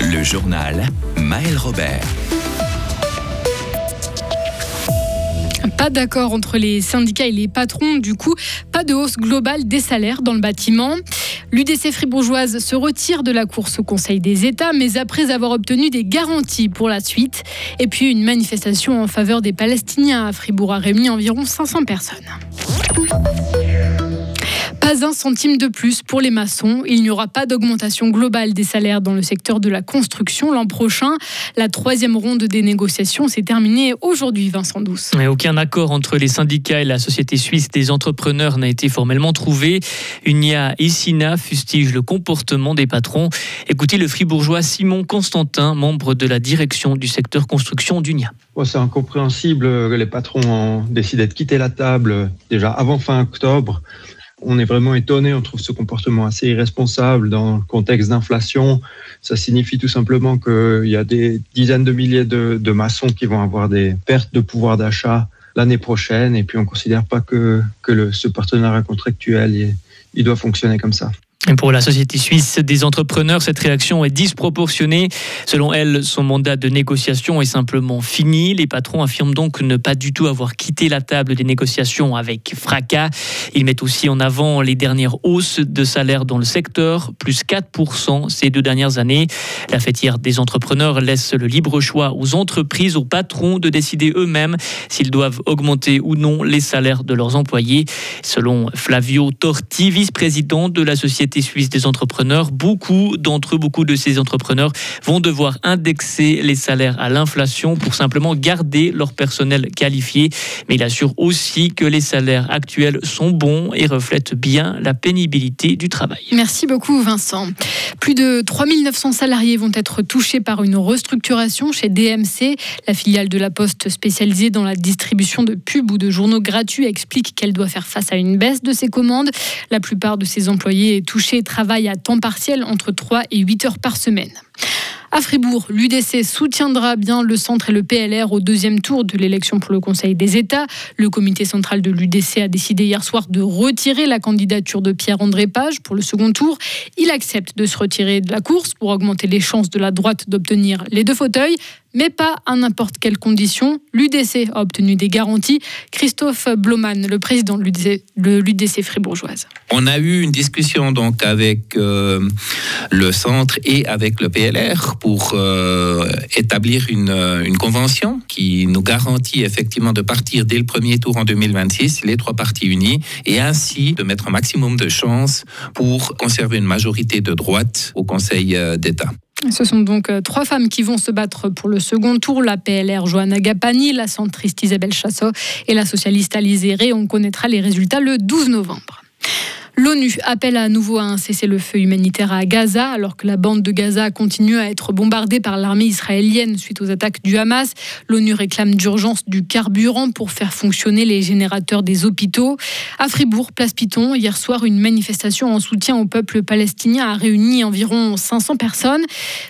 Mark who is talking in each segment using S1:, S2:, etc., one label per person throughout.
S1: Le journal Maël Robert.
S2: Pas d'accord entre les syndicats et les patrons, du coup, pas de hausse globale des salaires dans le bâtiment. L'UDC fribourgeoise se retire de la course au Conseil des États, mais après avoir obtenu des garanties pour la suite. Et puis une manifestation en faveur des Palestiniens à Fribourg a réuni environ 500 personnes. Pas un centime de plus pour les maçons. Il n'y aura pas d'augmentation globale des salaires dans le secteur de la construction l'an prochain. La troisième ronde des négociations s'est terminée aujourd'hui, Vincent Douce.
S3: Mais aucun accord entre les syndicats et la Société suisse des entrepreneurs n'a été formellement trouvé. Unia et Sina fustigent le comportement des patrons. Écoutez le fribourgeois Simon Constantin, membre de la direction du secteur construction d'Unia.
S4: C'est incompréhensible que les patrons ont décidé de quitter la table déjà avant fin octobre on est vraiment étonné, on trouve ce comportement assez irresponsable dans le contexte d'inflation. Ça signifie tout simplement qu'il y a des dizaines de milliers de, maçons qui vont avoir des pertes de pouvoir d'achat l'année prochaine et puis on ne considère pas que, ce partenariat contractuel il doit fonctionner comme ça.
S3: Pour la société suisse des entrepreneurs, cette réaction est disproportionnée. Selon elle, son mandat de négociation est simplement fini. Les patrons affirment donc ne pas du tout avoir quitté la table des négociations avec fracas. Ils mettent aussi en avant les dernières hausses de salaire dans le secteur, plus 4% ces deux dernières années. La fêtière des entrepreneurs laisse le libre choix aux entreprises, aux patrons de décider eux-mêmes s'ils doivent augmenter ou non les salaires de leurs employés. Selon Flavio Torti, vice-président de la société suisse des entrepreneurs, beaucoup d'entre eux, beaucoup de ces entrepreneurs vont devoir indexer les salaires à l'inflation pour simplement garder leur personnel qualifié. Mais il assure aussi que les salaires actuels sont bons et reflètent bien la pénibilité du travail.
S2: Merci beaucoup Vincent. Plus de 3900 salariés vont être touchés par une restructuration chez DMC. La filiale de la Poste spécialisée dans la distribution de pubs ou de journaux gratuits explique qu'elle doit faire face à une baisse de ses commandes. La plupart de ses employés touchés touché travaille à temps partiel entre 3 et 8 heures par semaine. À Fribourg, l'UDC soutiendra bien le centre et le PLR au deuxième tour de l'élection pour le Conseil des États. Le comité central de l'UDC a décidé hier soir de retirer la candidature de Pierre-André Page pour le second tour. Il accepte de se retirer de la course pour augmenter les chances de la droite d'obtenir les deux fauteuils mais pas à n'importe quelle condition. L'UDC a obtenu des garanties. Christophe Bloman, le président de l'UDC fribourgeoise.
S5: On a eu une discussion donc avec euh, le centre et avec le PLR pour euh, établir une, une, convention qui nous garantit effectivement de partir dès le premier tour en 2026, les trois partis unis, et ainsi de mettre un maximum de chances pour conserver une majorité de droite au Conseil euh, d'État.
S2: Ce sont donc euh, trois femmes qui vont se battre pour le second tour. La PLR Johanna Gapani, la centriste Isabelle Chassot et la socialiste Alizé. On connaîtra les résultats le 12 novembre. L'ONU appelle à nouveau à un cessez-le-feu humanitaire à Gaza, alors que la bande de Gaza continue à être bombardée par l'armée israélienne suite aux attaques du Hamas. L'ONU réclame d'urgence du carburant pour faire fonctionner les générateurs des hôpitaux. À Fribourg, place Piton, hier soir, une manifestation en soutien au peuple palestinien a réuni environ 500 personnes.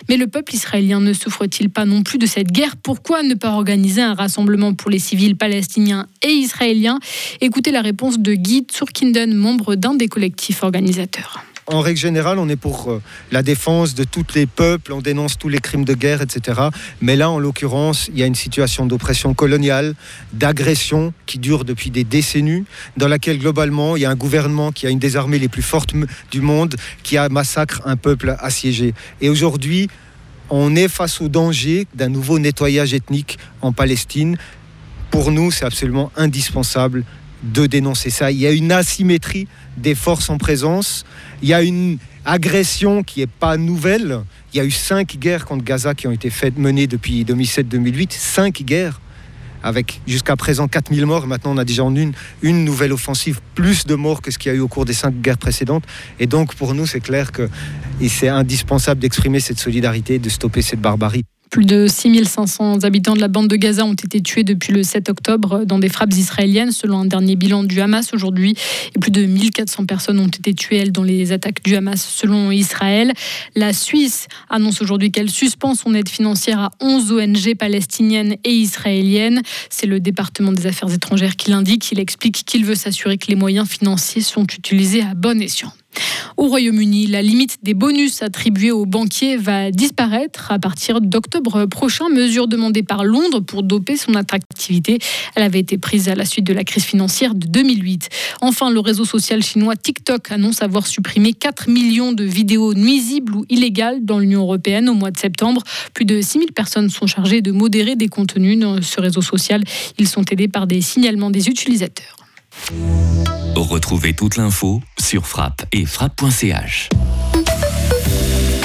S2: Mais le peuple israélien ne souffre-t-il pas non plus de cette guerre? Pourquoi ne pas organiser un rassemblement pour les civils palestiniens et israéliens? Écoutez la réponse de Guy Tsurkinden, membre d'un des collectif organisateur
S6: en règle générale, on est pour euh, la défense de tous les peuples, on dénonce tous les crimes de guerre, etc. Mais là, en l'occurrence, il y a une situation d'oppression coloniale, d'agression qui dure depuis des décennies, dans laquelle globalement, il y a un gouvernement qui a une des armées les plus fortes du monde, qui a massacre un peuple assiégé. Et aujourd'hui, on est face au danger d'un nouveau nettoyage ethnique en Palestine. Pour nous, c'est absolument indispensable de dénoncer ça. Il y a une asymétrie des forces en présence. Il y a une agression qui n'est pas nouvelle. Il y a eu cinq guerres contre Gaza qui ont été faites, menées depuis 2007-2008. Cinq guerres avec jusqu'à présent 4000 morts. Maintenant, on a déjà en une, une nouvelle offensive, plus de morts que ce qu'il y a eu au cours des cinq guerres précédentes. Et donc, pour nous, c'est clair que c'est indispensable d'exprimer cette solidarité, de stopper cette barbarie.
S2: Plus de 6500 habitants de la bande de Gaza ont été tués depuis le 7 octobre dans des frappes israéliennes, selon un dernier bilan du Hamas aujourd'hui. Et plus de 1400 personnes ont été tuées, dans les attaques du Hamas, selon Israël. La Suisse annonce aujourd'hui qu'elle suspend son aide financière à 11 ONG palestiniennes et israéliennes. C'est le département des Affaires étrangères qui l'indique. Il explique qu'il veut s'assurer que les moyens financiers sont utilisés à bon escient. Au Royaume-Uni, la limite des bonus attribués aux banquiers va disparaître à partir d'octobre prochain, mesure demandée par Londres pour doper son attractivité. Elle avait été prise à la suite de la crise financière de 2008. Enfin, le réseau social chinois TikTok annonce avoir supprimé 4 millions de vidéos nuisibles ou illégales dans l'Union européenne au mois de septembre. Plus de 6000 personnes sont chargées de modérer des contenus dans ce réseau social. Ils sont aidés par des signalements des utilisateurs.
S1: Retrouvez toute l'info sur frappe et frappe.ch.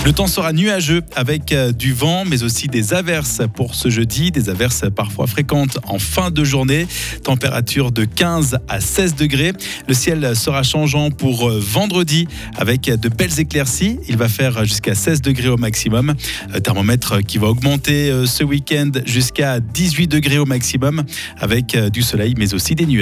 S7: Le temps sera nuageux avec euh, du vent, mais aussi des averses pour ce jeudi, des averses parfois fréquentes en fin de journée. Température de 15 à 16 degrés. Le ciel sera changeant pour euh, vendredi avec de belles éclaircies. Il va faire jusqu'à 16 degrés au maximum. Euh, thermomètre qui va augmenter ce week-end jusqu'à 18 degrés au maximum avec du soleil, mais aussi des nuages.